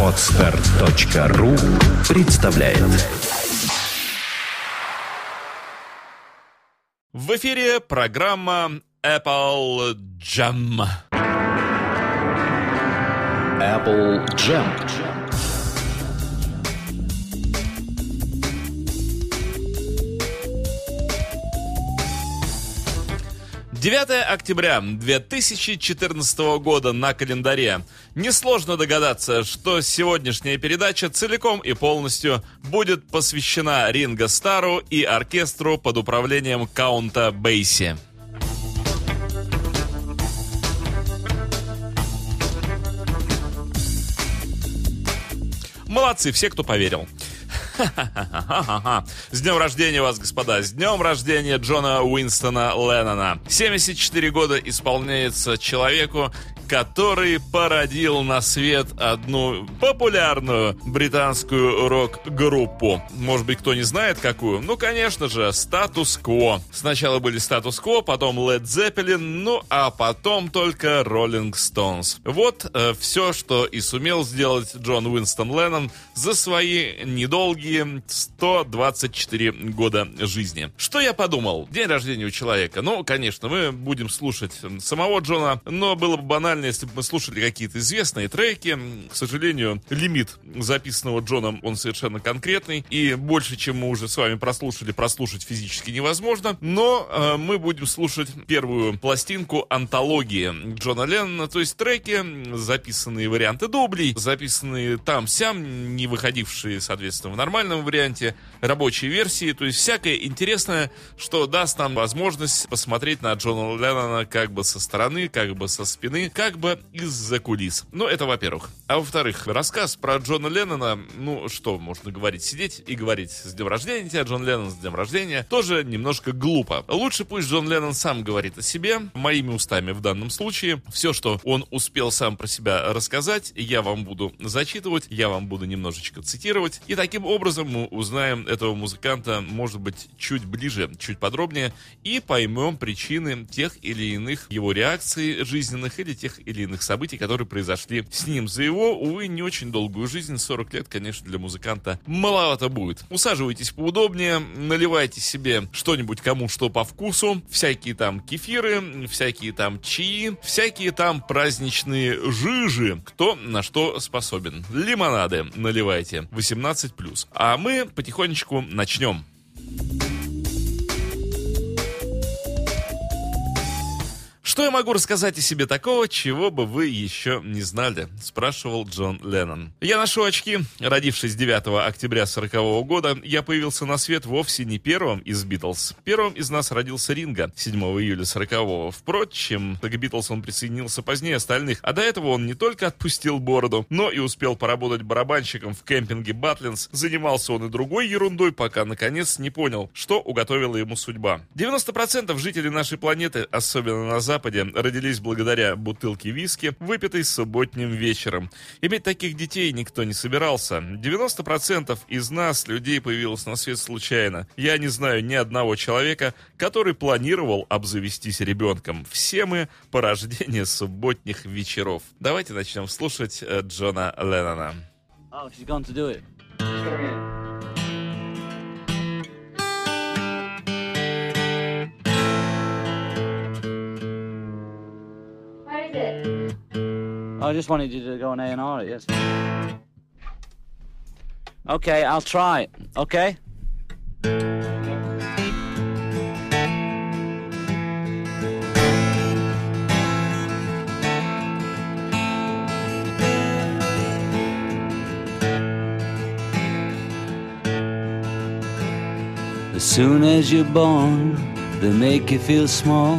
Отстар.ру представляет В эфире программа Apple Jam. Apple Jam. 9 октября 2014 года на календаре. Несложно догадаться, что сегодняшняя передача целиком и полностью будет посвящена Ринго Стару и оркестру под управлением Каунта Бейси. Молодцы все, кто поверил. С днем рождения вас, господа! С днем рождения Джона Уинстона Леннона! 74 года исполняется человеку, который породил на свет одну популярную британскую рок-группу. Может быть, кто не знает какую? Ну, конечно же, статус-кво. Сначала были статус-кво, потом Led Zeppelin, ну, а потом только Rolling Stones. Вот э, все, что и сумел сделать Джон Уинстон Леннон за свои недолгие 124 года жизни. Что я подумал? День рождения у человека. Ну, конечно, мы будем слушать самого Джона, но было бы банально банально, если бы мы слушали какие-то известные треки. К сожалению, лимит записанного Джоном, он совершенно конкретный. И больше, чем мы уже с вами прослушали, прослушать физически невозможно. Но э, мы будем слушать первую пластинку антологии Джона Леннона. То есть треки, записанные варианты дублей, записанные там-сям, не выходившие, соответственно, в нормальном варианте, рабочие версии. То есть всякое интересное, что даст нам возможность посмотреть на Джона Леннона как бы со стороны, как бы со спины, как как бы из-за кулис. Ну, это во-первых. А во-вторых, рассказ про Джона Леннона, ну, что можно говорить, сидеть и говорить с днем рождения тебя, Джон Леннон, с днем рождения, тоже немножко глупо. Лучше пусть Джон Леннон сам говорит о себе, моими устами в данном случае. Все, что он успел сам про себя рассказать, я вам буду зачитывать, я вам буду немножечко цитировать. И таким образом мы узнаем этого музыканта, может быть, чуть ближе, чуть подробнее, и поймем причины тех или иных его реакций жизненных или тех тех или иных событий, которые произошли с ним. За его, увы, не очень долгую жизнь, 40 лет, конечно, для музыканта маловато будет. Усаживайтесь поудобнее, наливайте себе что-нибудь кому что по вкусу, всякие там кефиры, всякие там чаи, всякие там праздничные жижи, кто на что способен. Лимонады наливайте, 18+. А мы потихонечку начнем. Что я могу рассказать о себе такого, чего бы вы еще не знали? Спрашивал Джон Леннон. Я ношу очки. Родившись 9 октября 40 года, я появился на свет вовсе не первым из Битлз. Первым из нас родился Ринга 7 июля 40 -го. Впрочем, к Битлз он присоединился позднее остальных, а до этого он не только отпустил бороду, но и успел поработать барабанщиком в кемпинге Батлинс. Занимался он и другой ерундой, пока наконец не понял, что уготовила ему судьба. 90% жителей нашей планеты, особенно на Западе, Западе родились благодаря бутылке виски, выпитой субботним вечером. Иметь таких детей никто не собирался. 90% из нас, людей, появилось на свет случайно. Я не знаю ни одного человека, который планировал обзавестись ребенком. Все мы порождение субботних вечеров. Давайте начнем слушать э, Джона Леннона. Oh, she's gone to do it. I just wanted you to go on A&R yes. Okay, I'll try. Okay? As soon as you're born, they make you feel small.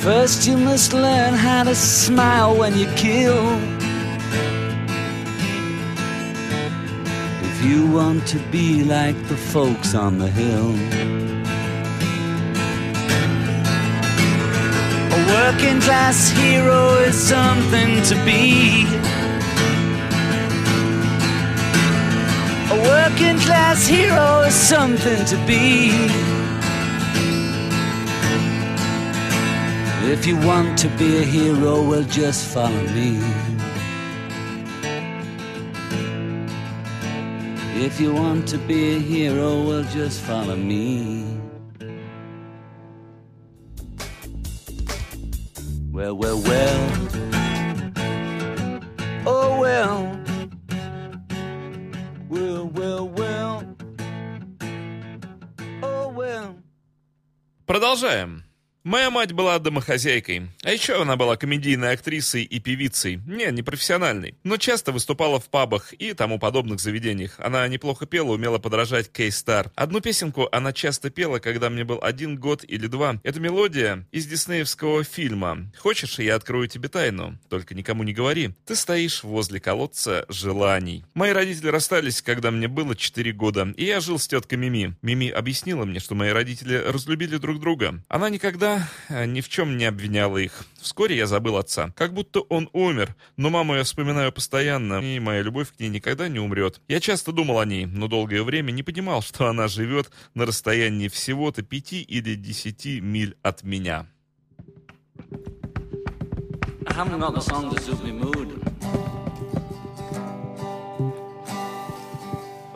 First, you must learn how to smile when you kill. If you want to be like the folks on the hill. A working class hero is something to be. A working class hero is something to be. If you want to be a hero, well, just follow me. If you want to be a hero, well, just follow me. Well, well, well. Oh, well. Well, well, well. Oh, well. Продолжаем. Моя мать была домохозяйкой, а еще она была комедийной актрисой и певицей, не, не профессиональной, но часто выступала в пабах и тому подобных заведениях. Она неплохо пела, умела подражать Кей Стар. Одну песенку она часто пела, когда мне был один год или два. Это мелодия из диснеевского фильма «Хочешь, я открою тебе тайну? Только никому не говори. Ты стоишь возле колодца желаний». Мои родители расстались, когда мне было 4 года, и я жил с теткой Мими. Мими объяснила мне, что мои родители разлюбили друг друга. Она никогда э, ни в чем не обвиняла их. Вскоре я забыл отца. Как будто он умер, но маму я вспоминаю постоянно, и моя любовь к ней никогда не умрет. Я часто думал о ней, но долгое время не понимал, что она живет на расстоянии всего-то пяти или десяти миль от меня.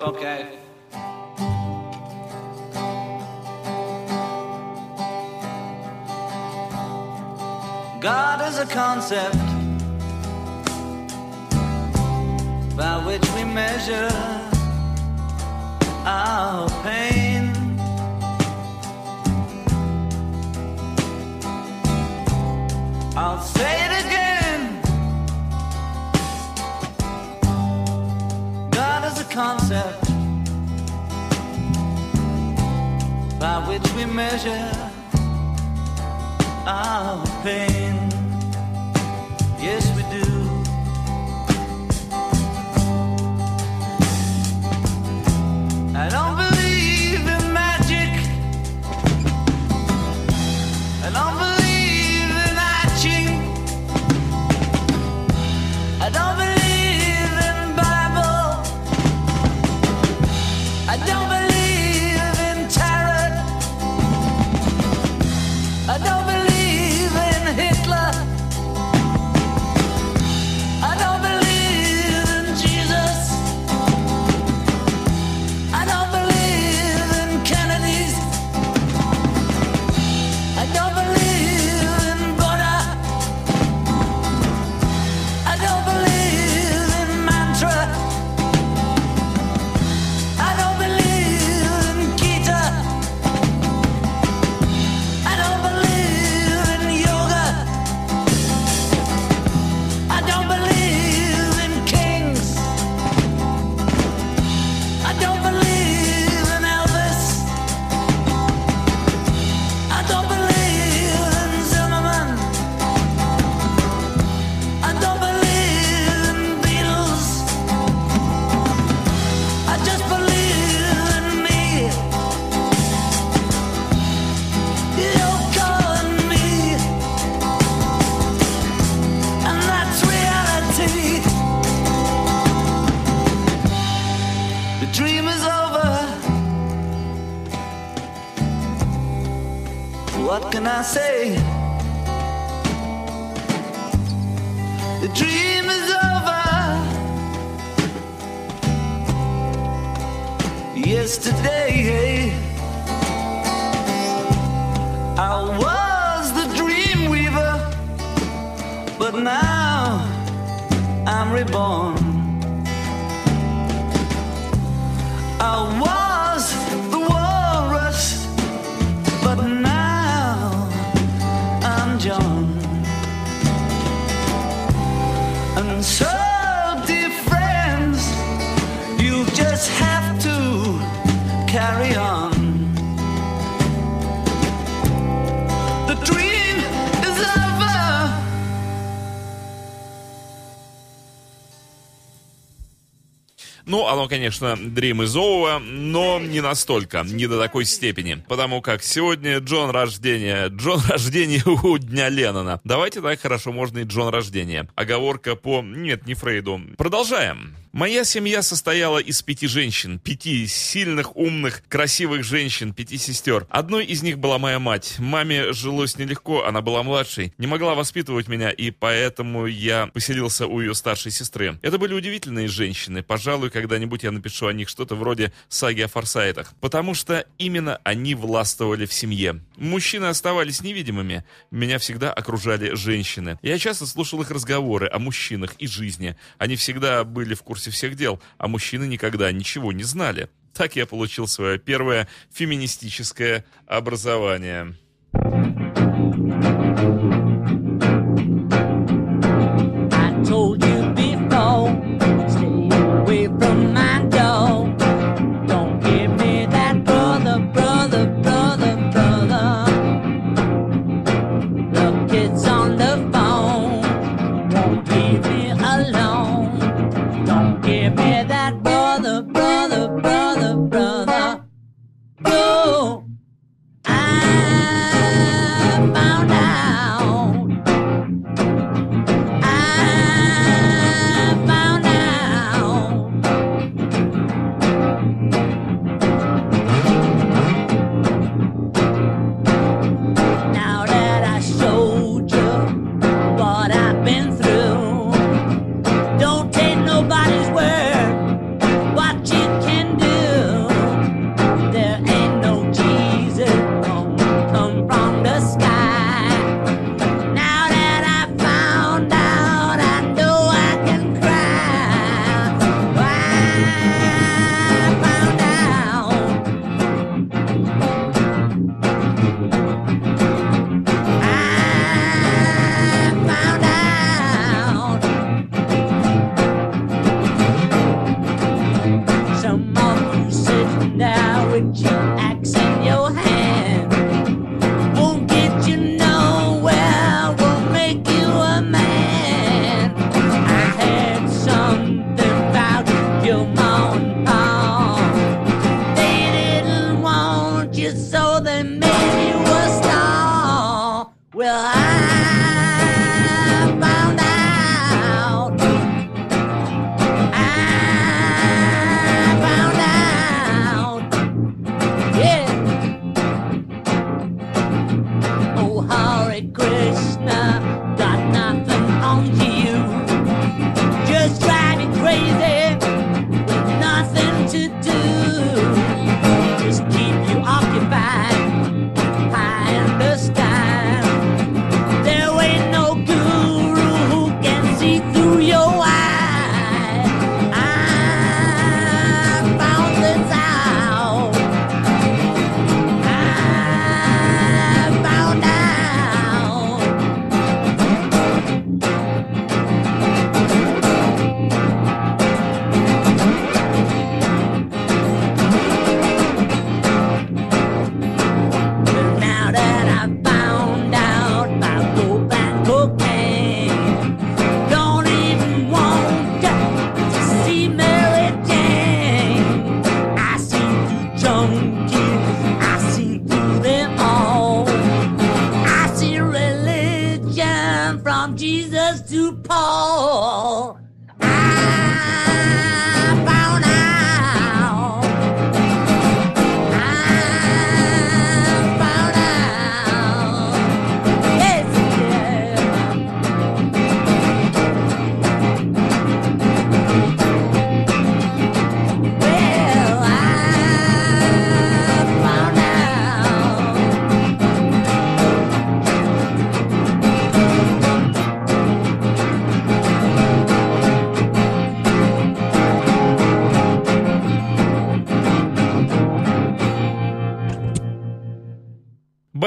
Okay. God is a concept by which we measure our pain. I'll say it again. God is a concept by which we measure our pain. Yes, what can I say? The dream is over. Yesterday, I was the dream weaver, but now I'm reborn. I was so, dear friends, you just have to carry on. Ну, оно, конечно, Dream is over, но не настолько, не до такой степени. Потому как сегодня Джон рождения, Джон рождения у Дня Леннона. Давайте так хорошо можно и Джон рождения. Оговорка по... Нет, не Фрейду. Продолжаем. Моя семья состояла из пяти женщин, пяти сильных, умных, красивых женщин, пяти сестер. Одной из них была моя мать. Маме жилось нелегко, она была младшей, не могла воспитывать меня, и поэтому я поселился у ее старшей сестры. Это были удивительные женщины. Пожалуй, когда-нибудь я напишу о них что-то вроде саги о форсайтах. Потому что именно они властвовали в семье. Мужчины оставались невидимыми. Меня всегда окружали женщины. Я часто слушал их разговоры о мужчинах и жизни. Они всегда были в курсе всех дел, а мужчины никогда ничего не знали. Так я получил свое первое феминистическое образование. Well,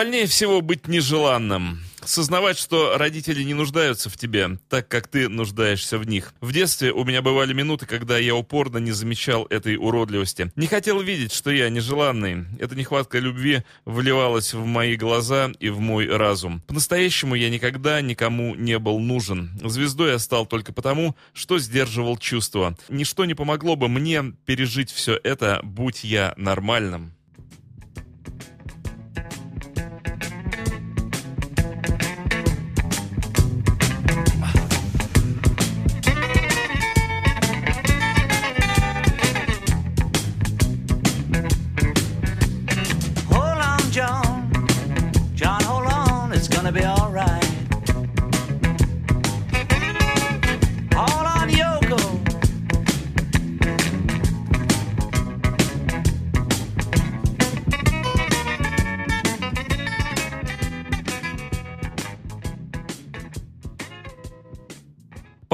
Больнее всего быть нежеланным. Сознавать, что родители не нуждаются в тебе, так как ты нуждаешься в них. В детстве у меня бывали минуты, когда я упорно не замечал этой уродливости. Не хотел видеть, что я нежеланный. Эта нехватка любви вливалась в мои глаза и в мой разум. По-настоящему я никогда никому не был нужен. Звездой я стал только потому, что сдерживал чувства. Ничто не помогло бы мне пережить все это, будь я нормальным. Gonna be alright.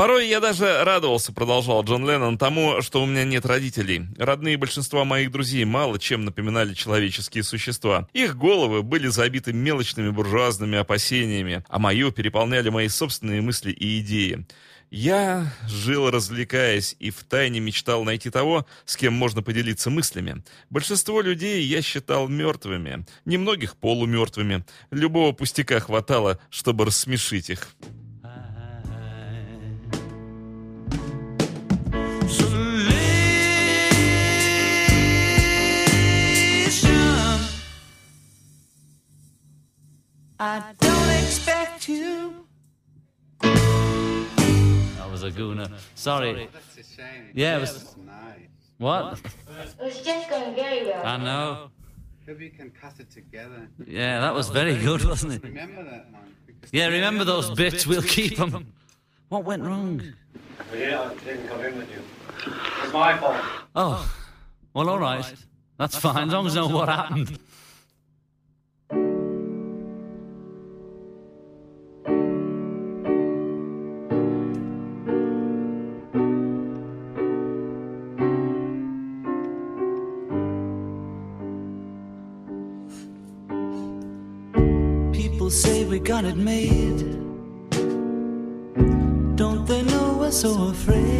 Порой я даже радовался, продолжал Джон Леннон, тому, что у меня нет родителей. Родные большинства моих друзей мало чем напоминали человеческие существа. Их головы были забиты мелочными буржуазными опасениями, а мою переполняли мои собственные мысли и идеи. Я жил развлекаясь и втайне мечтал найти того, с кем можно поделиться мыслями. Большинство людей я считал мертвыми, немногих полумертвыми. Любого пустяка хватало, чтобы рассмешить их. I don't expect you. That was a gooner. Sorry. That's a shame. Yeah, it was- nice. What? It was just going very well. I know. Maybe you can cut it together. Yeah, that was very good, wasn't it? Remember that one? Yeah, remember those bits? We'll keep them. What went wrong? Yeah, I didn't come in with you. It's my fault. Oh, well, all right. That's fine, as long as I know what happened. Got it made. Don't they know we're so afraid?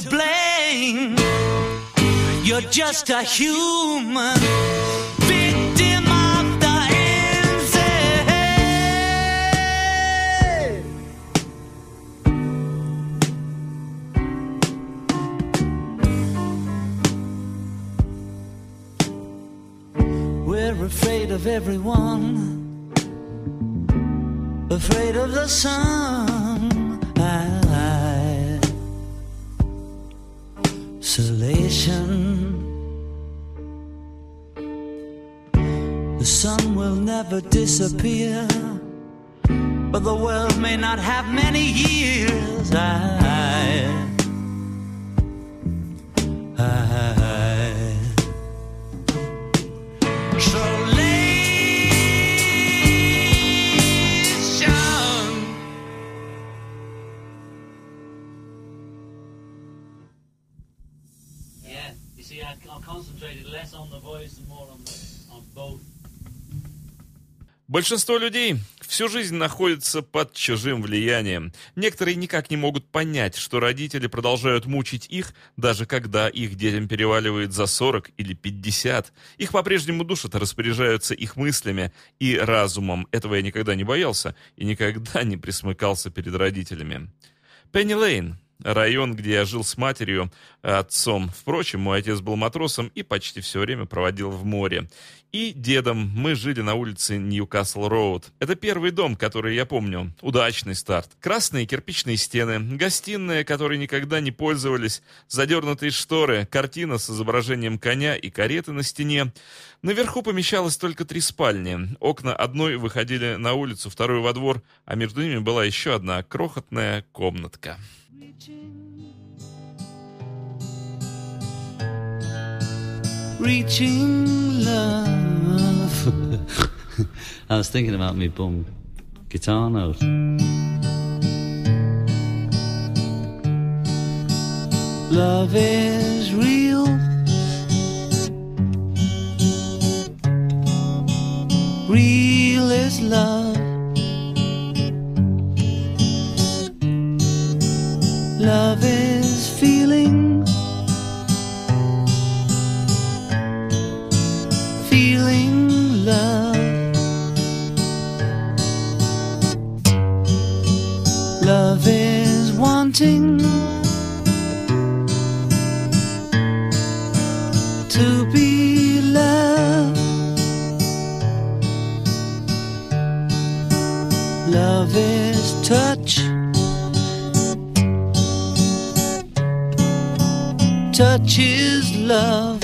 To blame. You're just a human victim of the insane. We're afraid of everyone, afraid of the sun. Isolation. The sun will never disappear, but the world may not have many years. I, I, Большинство людей всю жизнь находятся под чужим влиянием. Некоторые никак не могут понять, что родители продолжают мучить их, даже когда их детям переваливает за 40 или 50. Их по-прежнему душат распоряжаются их мыслями и разумом. Этого я никогда не боялся и никогда не присмыкался перед родителями. Пенни Лейн, район, где я жил с матерью, отцом. Впрочем, мой отец был матросом и почти все время проводил в море. И дедом мы жили на улице Ньюкасл-Роуд. Это первый дом, который я помню. Удачный старт. Красные кирпичные стены, гостиная, которой никогда не пользовались, задернутые шторы, картина с изображением коня и кареты на стене. Наверху помещалось только три спальни. Окна одной выходили на улицу, второй во двор, а между ними была еще одна крохотная комнатка. Reaching love. I was thinking about me bum guitar note. Love is real. Real is love. Love is wanting to be loved. Love is touch. Touch is love.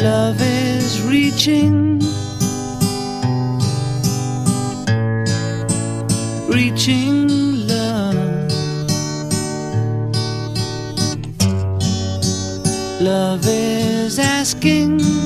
Love is reaching, reaching love. Love is asking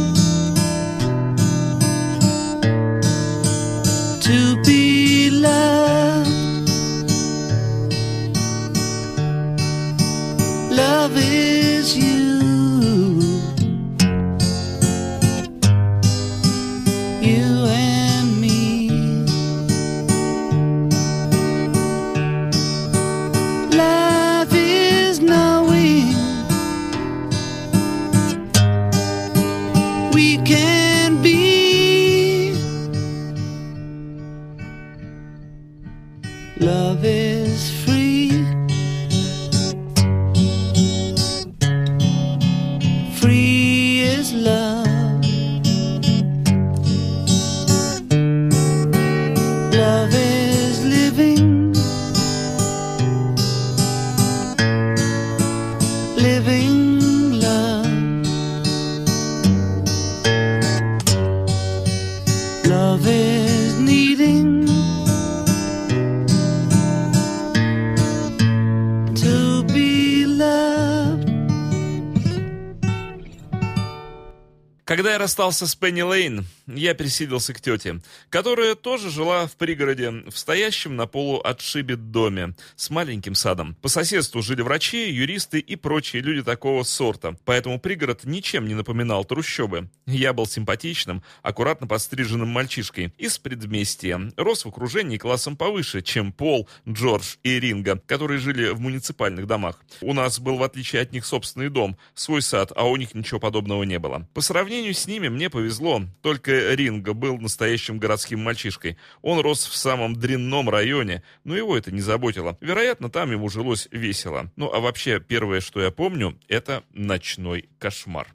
Когда я расстался с Пенни Лейн, я присиделся к тете, которая тоже жила в пригороде, в стоящем на полу отшибе доме с маленьким садом. По соседству жили врачи, юристы и прочие люди такого сорта, поэтому пригород ничем не напоминал трущобы. Я был симпатичным, аккуратно подстриженным мальчишкой из предместья, рос в окружении классом повыше, чем Пол, Джордж и Ринга, которые жили в муниципальных домах. У нас был, в отличие от них, собственный дом, свой сад, а у них ничего подобного не было. По сравнению с ними мне повезло, только Ринга был настоящим городским мальчишкой. Он рос в самом дрянном районе, но его это не заботило. Вероятно, там ему жилось весело. Ну а вообще, первое, что я помню, это ночной кошмар.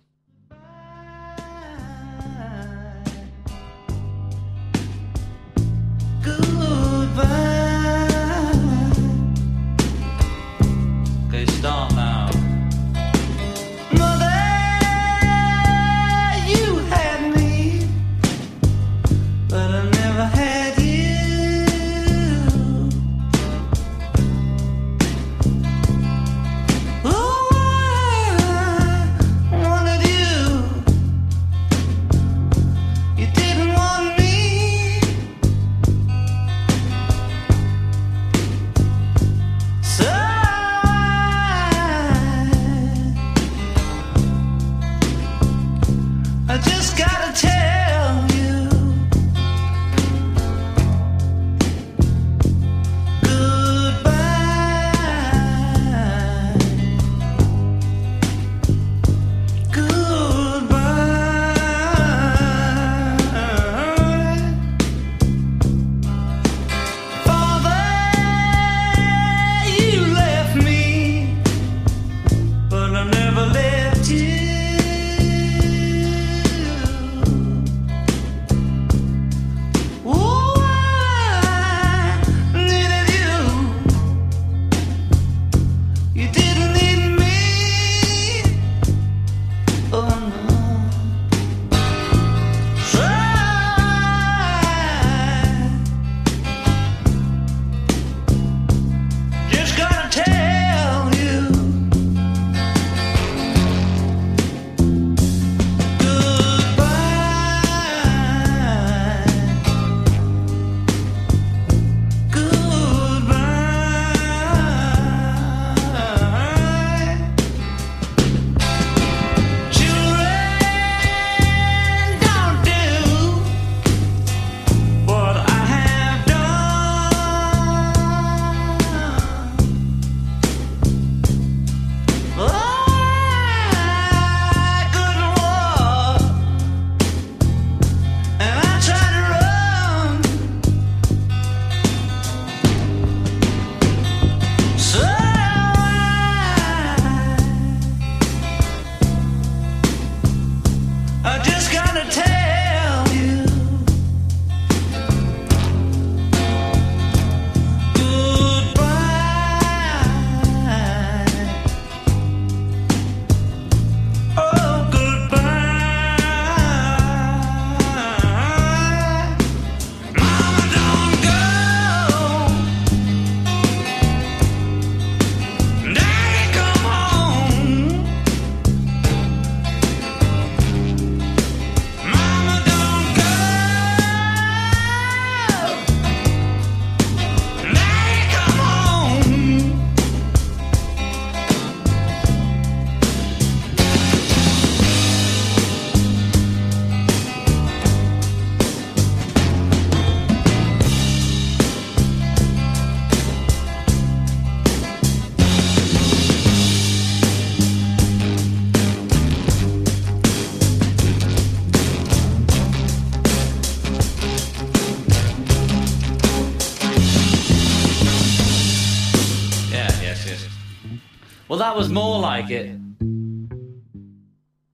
Like.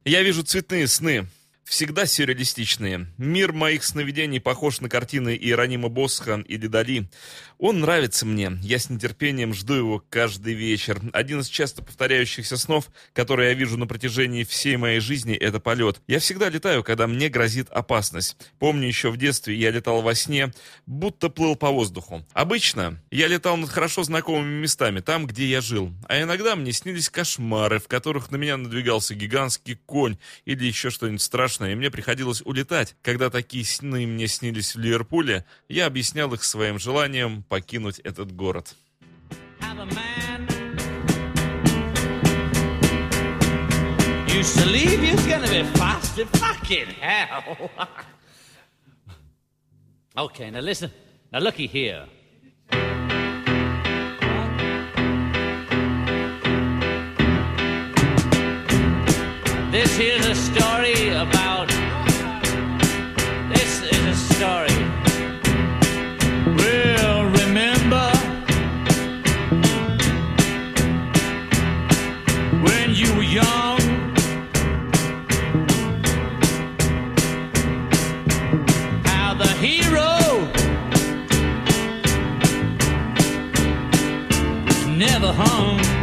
Я вижу цветные сны. Всегда сюрреалистичные. Мир моих сновидений похож на картины Иеронима Босха или Дали. Он нравится мне. Я с нетерпением жду его каждый вечер. Один из часто повторяющихся снов, которые я вижу на протяжении всей моей жизни, это полет. Я всегда летаю, когда мне грозит опасность. Помню, еще в детстве я летал во сне, будто плыл по воздуху. Обычно я летал над хорошо знакомыми местами, там, где я жил. А иногда мне снились кошмары, в которых на меня надвигался гигантский конь или еще что-нибудь страшное, и мне приходилось улетать. Когда такие сны мне снились в Ливерпуле, я объяснял их своим желанием покинуть этот город. Have a man used to leave you's gonna be fast as fucking hell. okay, now listen. Now looky here. This here's a story about. never home.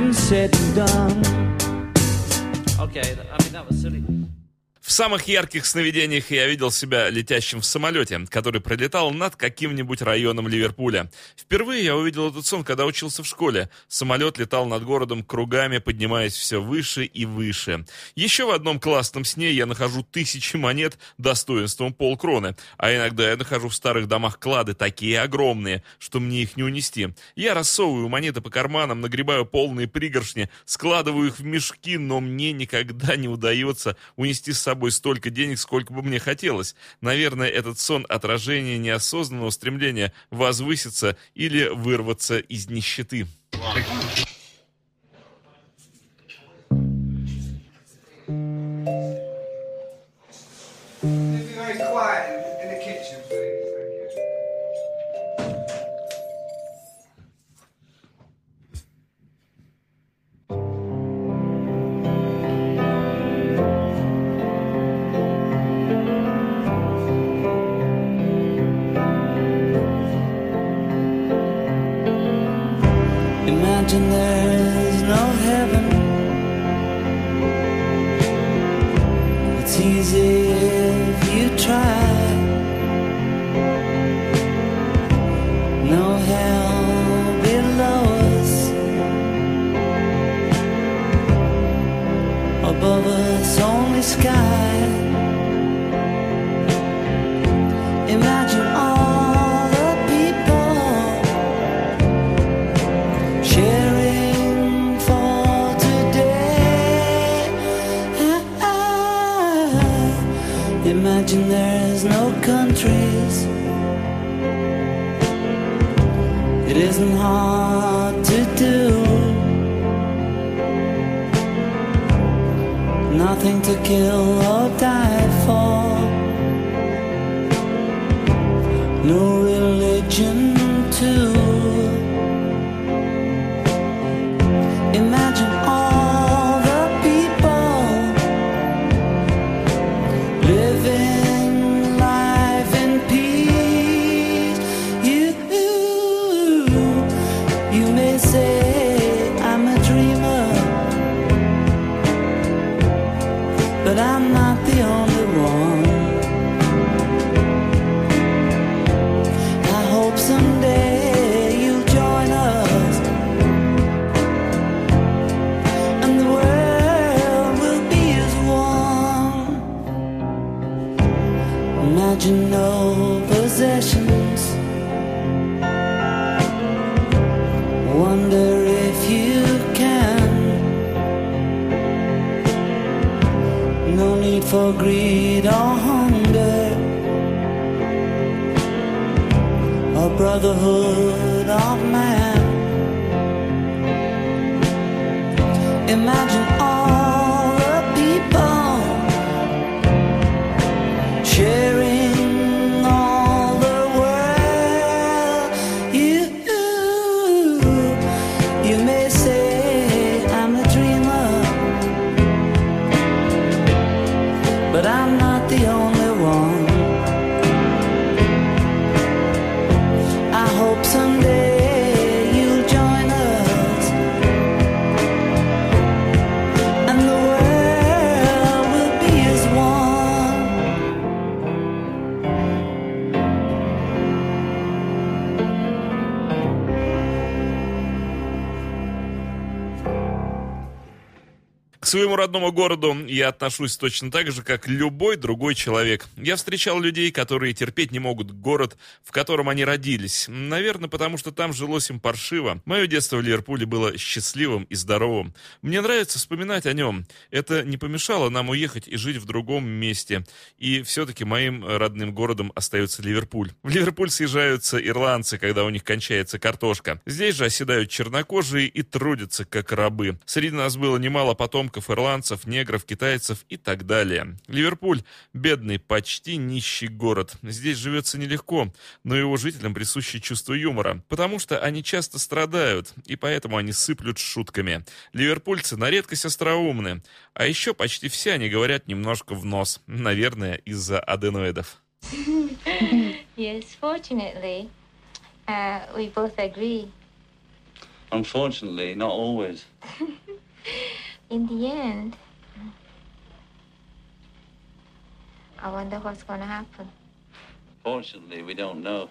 Been said and done. Okay, I mean, that was silly. В самых ярких сновидениях я видел себя летящим в самолете, который пролетал над каким-нибудь районом Ливерпуля. Впервые я увидел этот сон, когда учился в школе. Самолет летал над городом кругами, поднимаясь все выше и выше. Еще в одном классном сне я нахожу тысячи монет достоинством полкроны, а иногда я нахожу в старых домах клады такие огромные, что мне их не унести. Я рассовываю монеты по карманам, нагребаю полные пригоршни, складываю их в мешки, но мне никогда не удается унести с собой столько денег, сколько бы мне хотелось. Наверное, этот сон отражение неосознанного стремления возвыситься или вырваться из нищеты. Quiet Imagine there's no countries. It isn't hard to do. Nothing to kill or die for. No religion too. Brotherhood of man. Imagine hope someday своему родному городу я отношусь точно так же, как любой другой человек. Я встречал людей, которые терпеть не могут город, в котором они родились. Наверное, потому что там жилось им паршиво. Мое детство в Ливерпуле было счастливым и здоровым. Мне нравится вспоминать о нем. Это не помешало нам уехать и жить в другом месте. И все-таки моим родным городом остается Ливерпуль. В Ливерпуль съезжаются ирландцы, когда у них кончается картошка. Здесь же оседают чернокожие и трудятся как рабы. Среди нас было немало потомков ирландцев, негров, китайцев и так далее. Ливерпуль – бедный, почти нищий город. Здесь живется нелегко, но его жителям присуще чувство юмора, потому что они часто страдают, и поэтому они сыплют шутками. Ливерпульцы на редкость остроумны, а еще почти все они говорят немножко в нос, наверное, из-за аденоидов. Yes, fortunately, uh, we both agree. Unfortunately, not always. In the end, I wonder what's going to happen. Fortunately, we don't know.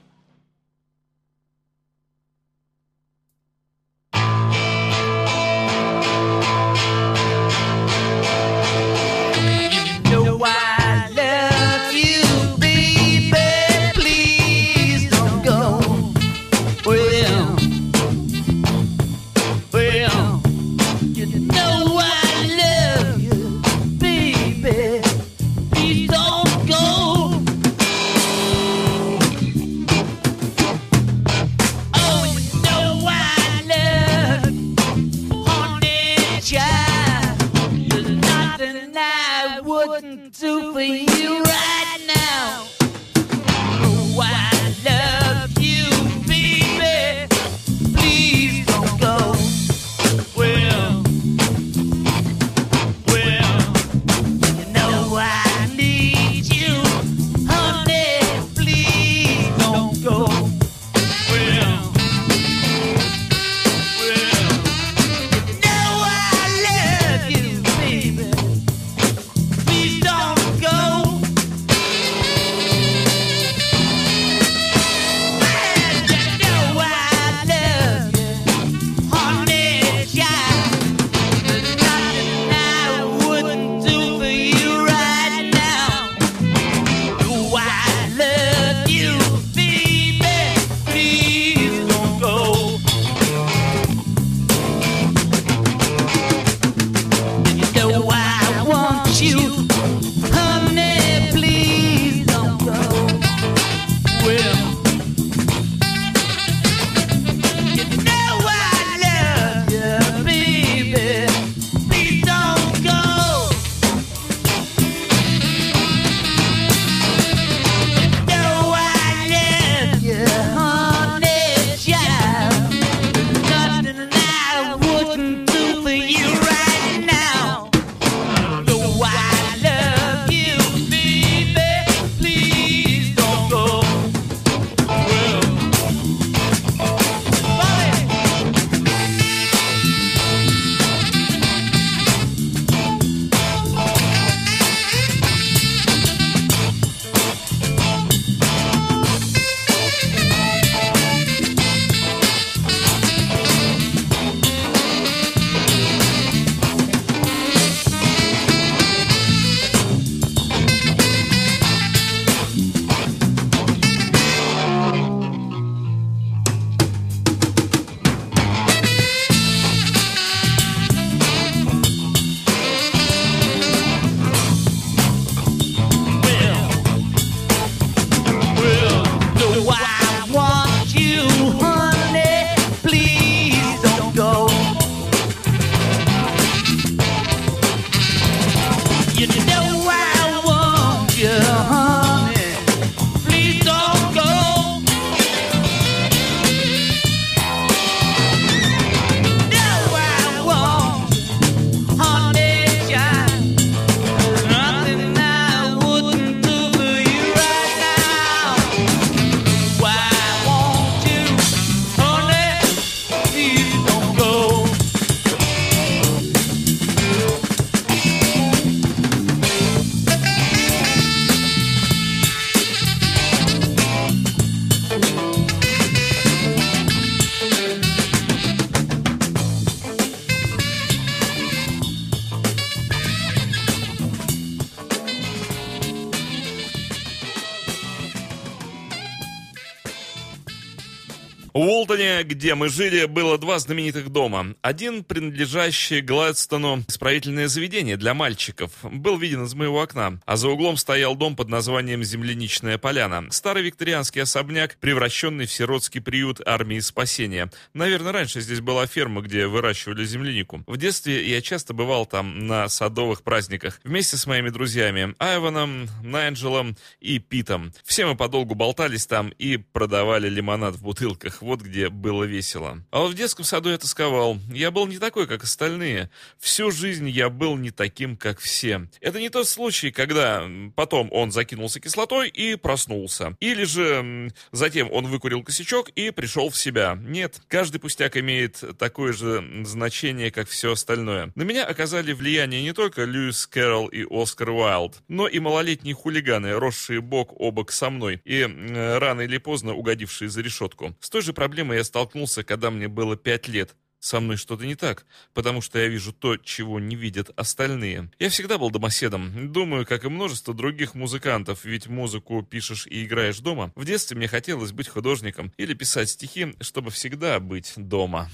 Где мы жили, было два знаменитых дома. Один, принадлежащий Гладстону, исправительное заведение для мальчиков, был виден из моего окна, а за углом стоял дом под названием «Земляничная поляна». Старый викторианский особняк, превращенный в сиротский приют армии спасения. Наверное, раньше здесь была ферма, где выращивали землянику. В детстве я часто бывал там на садовых праздниках вместе с моими друзьями Айваном, Найджелом и Питом. Все мы подолгу болтались там и продавали лимонад в бутылках. Вот где было весело. А в детском саду я тосковал. Я был не такой, как остальные. Всю жизнь я был не таким, как все. Это не тот случай, когда потом он закинулся кислотой и проснулся. Или же затем он выкурил косячок и пришел в себя. Нет, каждый пустяк имеет такое же значение, как все остальное. На меня оказали влияние не только Льюис Кэрролл и Оскар Уайлд, но и малолетние хулиганы, росшие бок о бок со мной и м, рано или поздно угодившие за решетку. С той же проблемой я столкнулся, когда мне было пять лет. Со мной что-то не так, потому что я вижу то, чего не видят остальные. Я всегда был домоседом. Думаю, как и множество других музыкантов, ведь музыку пишешь и играешь дома. В детстве мне хотелось быть художником или писать стихи, чтобы всегда быть дома.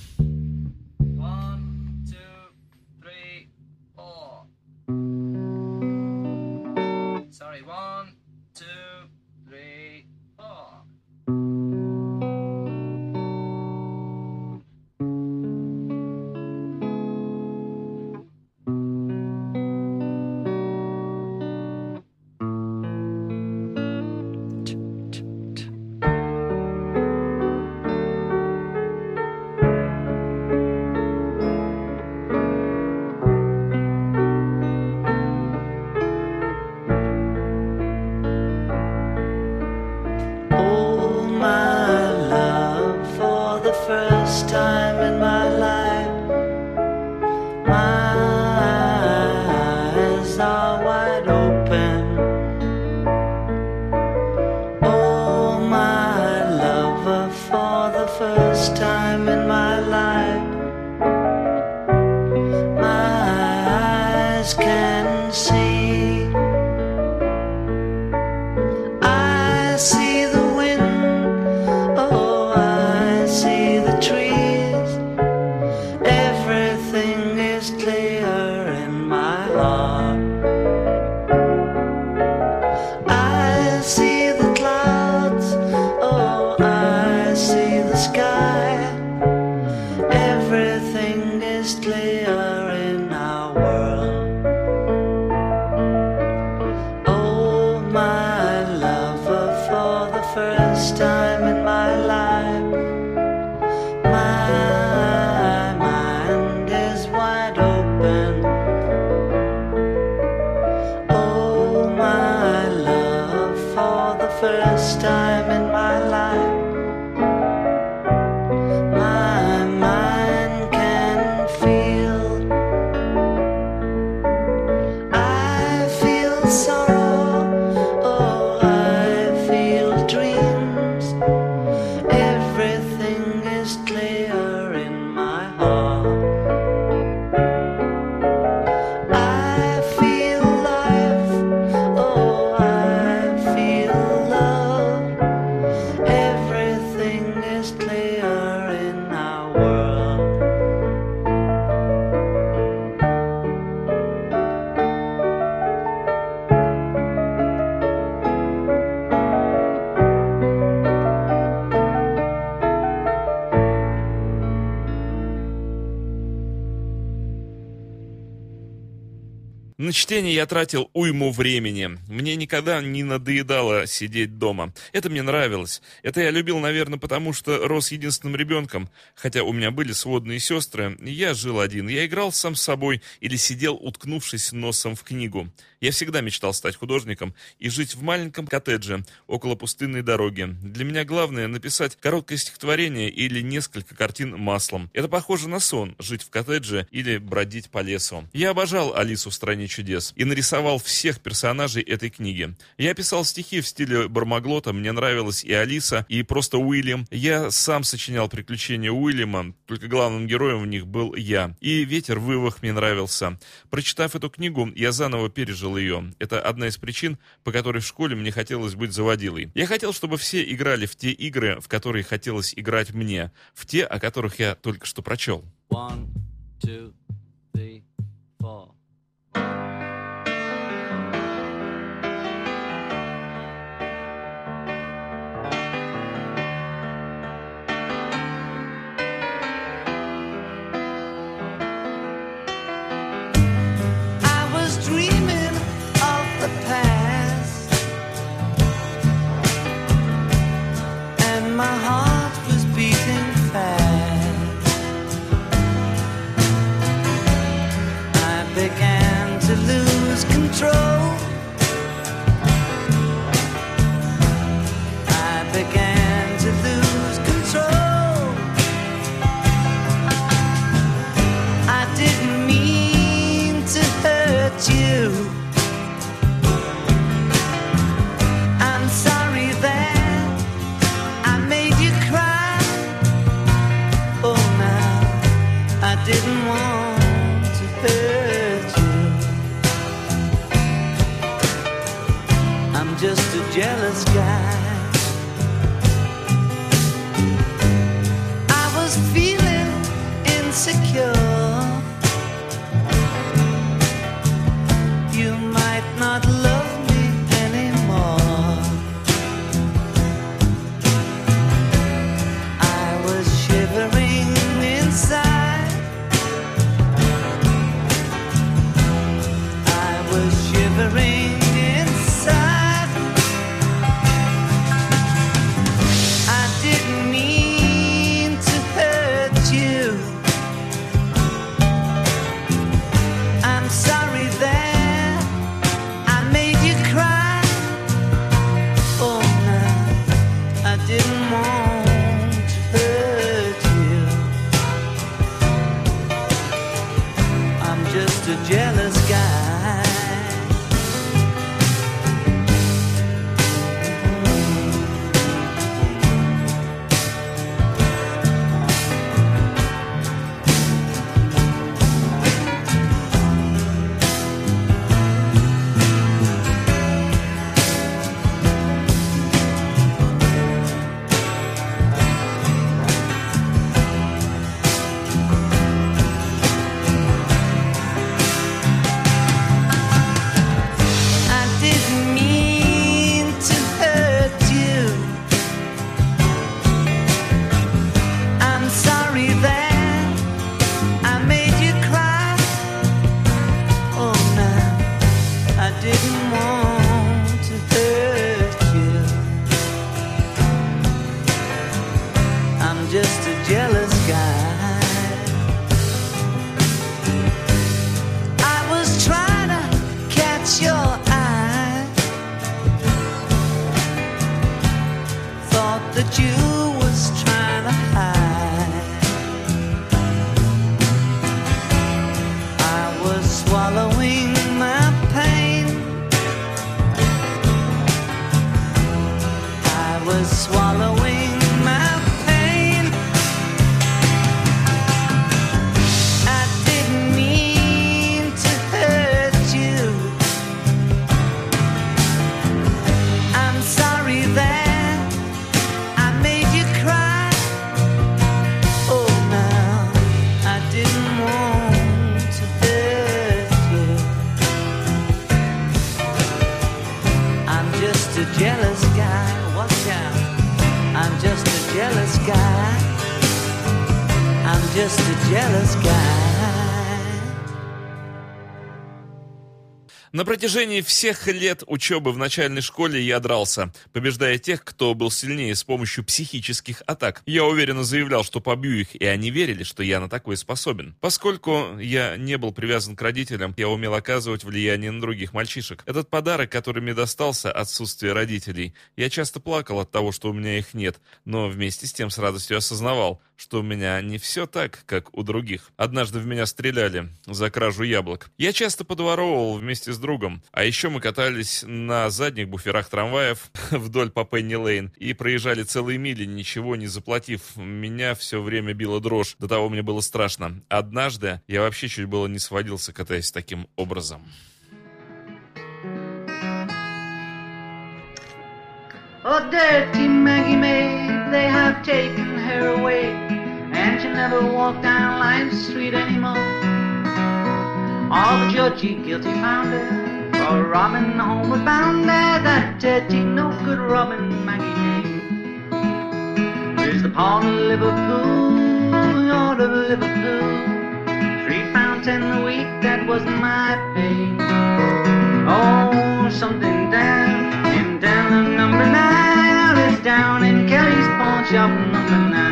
One, two. Чтение я тратил уйму времени. Мне никогда не надоедало сидеть дома. Это мне нравилось. Это я любил, наверное, потому что рос единственным ребенком. Хотя у меня были сводные сестры, я жил один. Я играл сам с собой или сидел, уткнувшись носом в книгу. Я всегда мечтал стать художником и жить в маленьком коттедже около пустынной дороги. Для меня главное написать короткое стихотворение или несколько картин маслом. Это похоже на сон – жить в коттедже или бродить по лесу. Я обожал Алису в «Стране чудес» и нарисовал всех персонажей этой книги. Я писал стихи в стиле Бармаглота, мне нравилась и Алиса, и просто Уильям. Я сам сочинял приключения Уильяма, только главным героем в них был я. И «Ветер в вывах» мне нравился. Прочитав эту книгу, я заново пережил ее. Это одна из причин, по которой в школе мне хотелось быть заводилой. Я хотел, чтобы все играли в те игры, в которые хотелось играть мне, в те, о которых я только что прочел. One, two, began to lose control. Протяжении всех лет учебы в начальной школе я дрался, побеждая тех, кто был сильнее с помощью психических атак. Я уверенно заявлял, что побью их, и они верили, что я на такое способен. Поскольку я не был привязан к родителям, я умел оказывать влияние на других мальчишек. Этот подарок, который мне достался, отсутствие родителей. Я часто плакал от того, что у меня их нет, но вместе с тем с радостью осознавал, что у меня не все так, как у других. Однажды в меня стреляли за кражу яблок. Я часто подворовывал вместе с другом. А еще мы катались на задних буферах трамваев вдоль по Пенни Лейн и проезжали целые мили, ничего не заплатив. Меня все время била дрожь. До того мне было страшно. Однажды я вообще чуть было не сводился, катаясь таким образом. Oh, dirty Maggie May, they have taken her away, and she'll never walk down life's street anymore. All the judgy guilty found her for Robin homeward bound there, that dirty, no good Robin Maggie May. Where's the pond of Liverpool, Lord of Liverpool? Three ten a week, that wasn't my pay. Oh, something down in down number nine. Is down in Kelly's pawn shop number nine.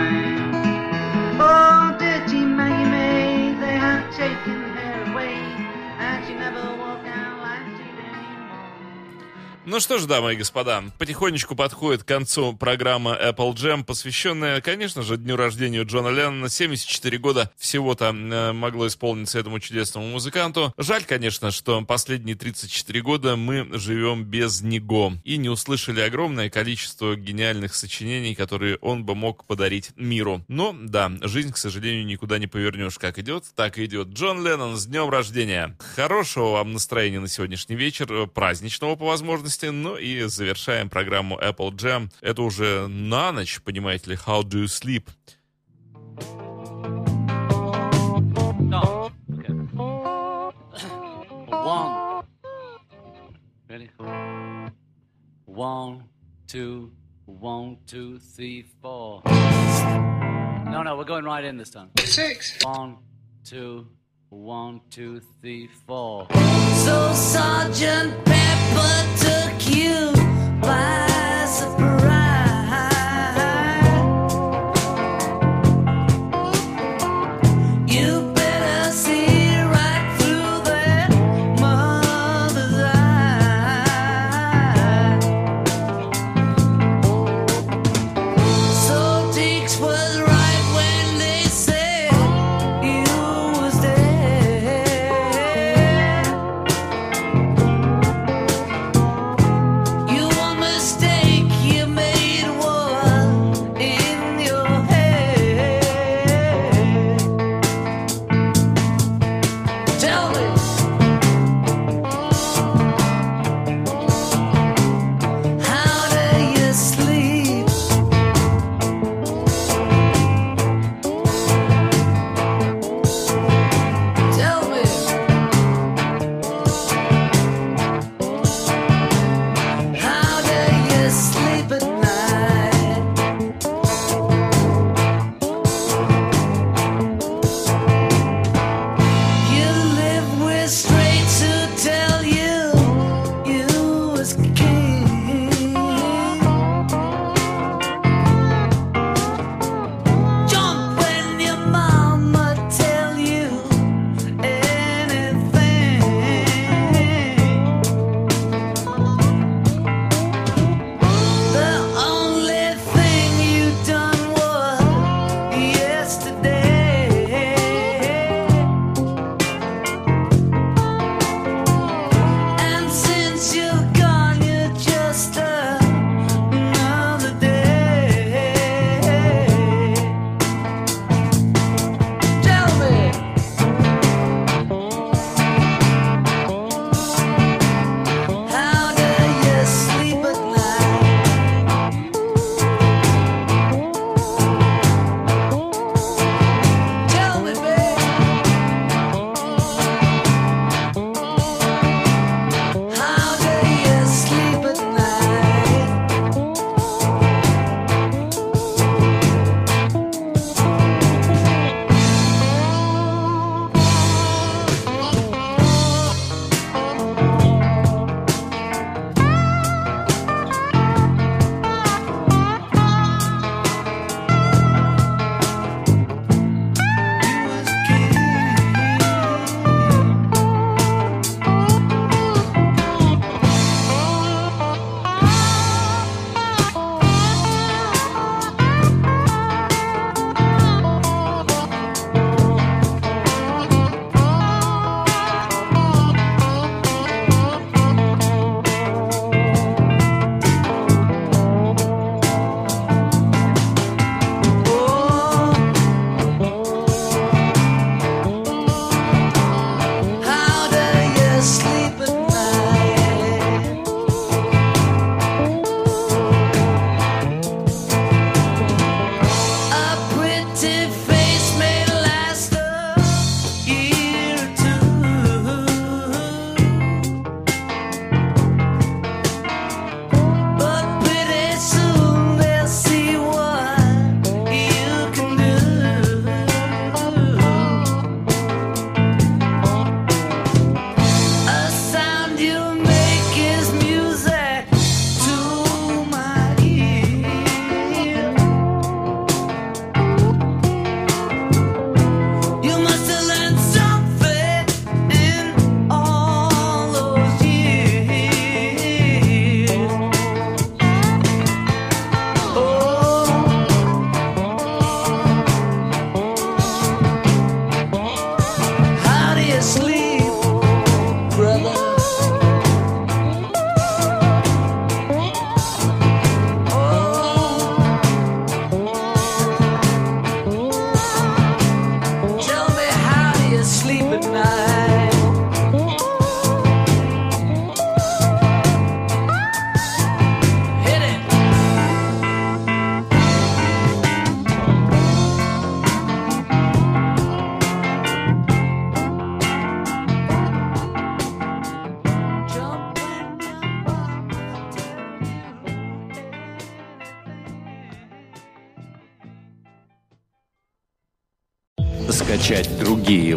Ну что ж, дамы и господа, потихонечку подходит к концу программа Apple Jam, посвященная, конечно же, дню рождения Джона Леннона. 74 года всего-то э, могло исполниться этому чудесному музыканту. Жаль, конечно, что последние 34 года мы живем без него и не услышали огромное количество гениальных сочинений, которые он бы мог подарить миру. Но, да, жизнь, к сожалению, никуда не повернешь. Как идет, так идет. Джон Леннон, с днем рождения! Хорошего вам настроения на сегодняшний вечер, э, праздничного по возможности. Ну и завершаем программу Apple Jam. Это уже на ночь, понимаете ли, How Do You Sleep? One, two, one, two, three, four. No, no, we're going right in this time. Six. One, two, one, two, three, four. So Sergeant Pepper took you by surprise.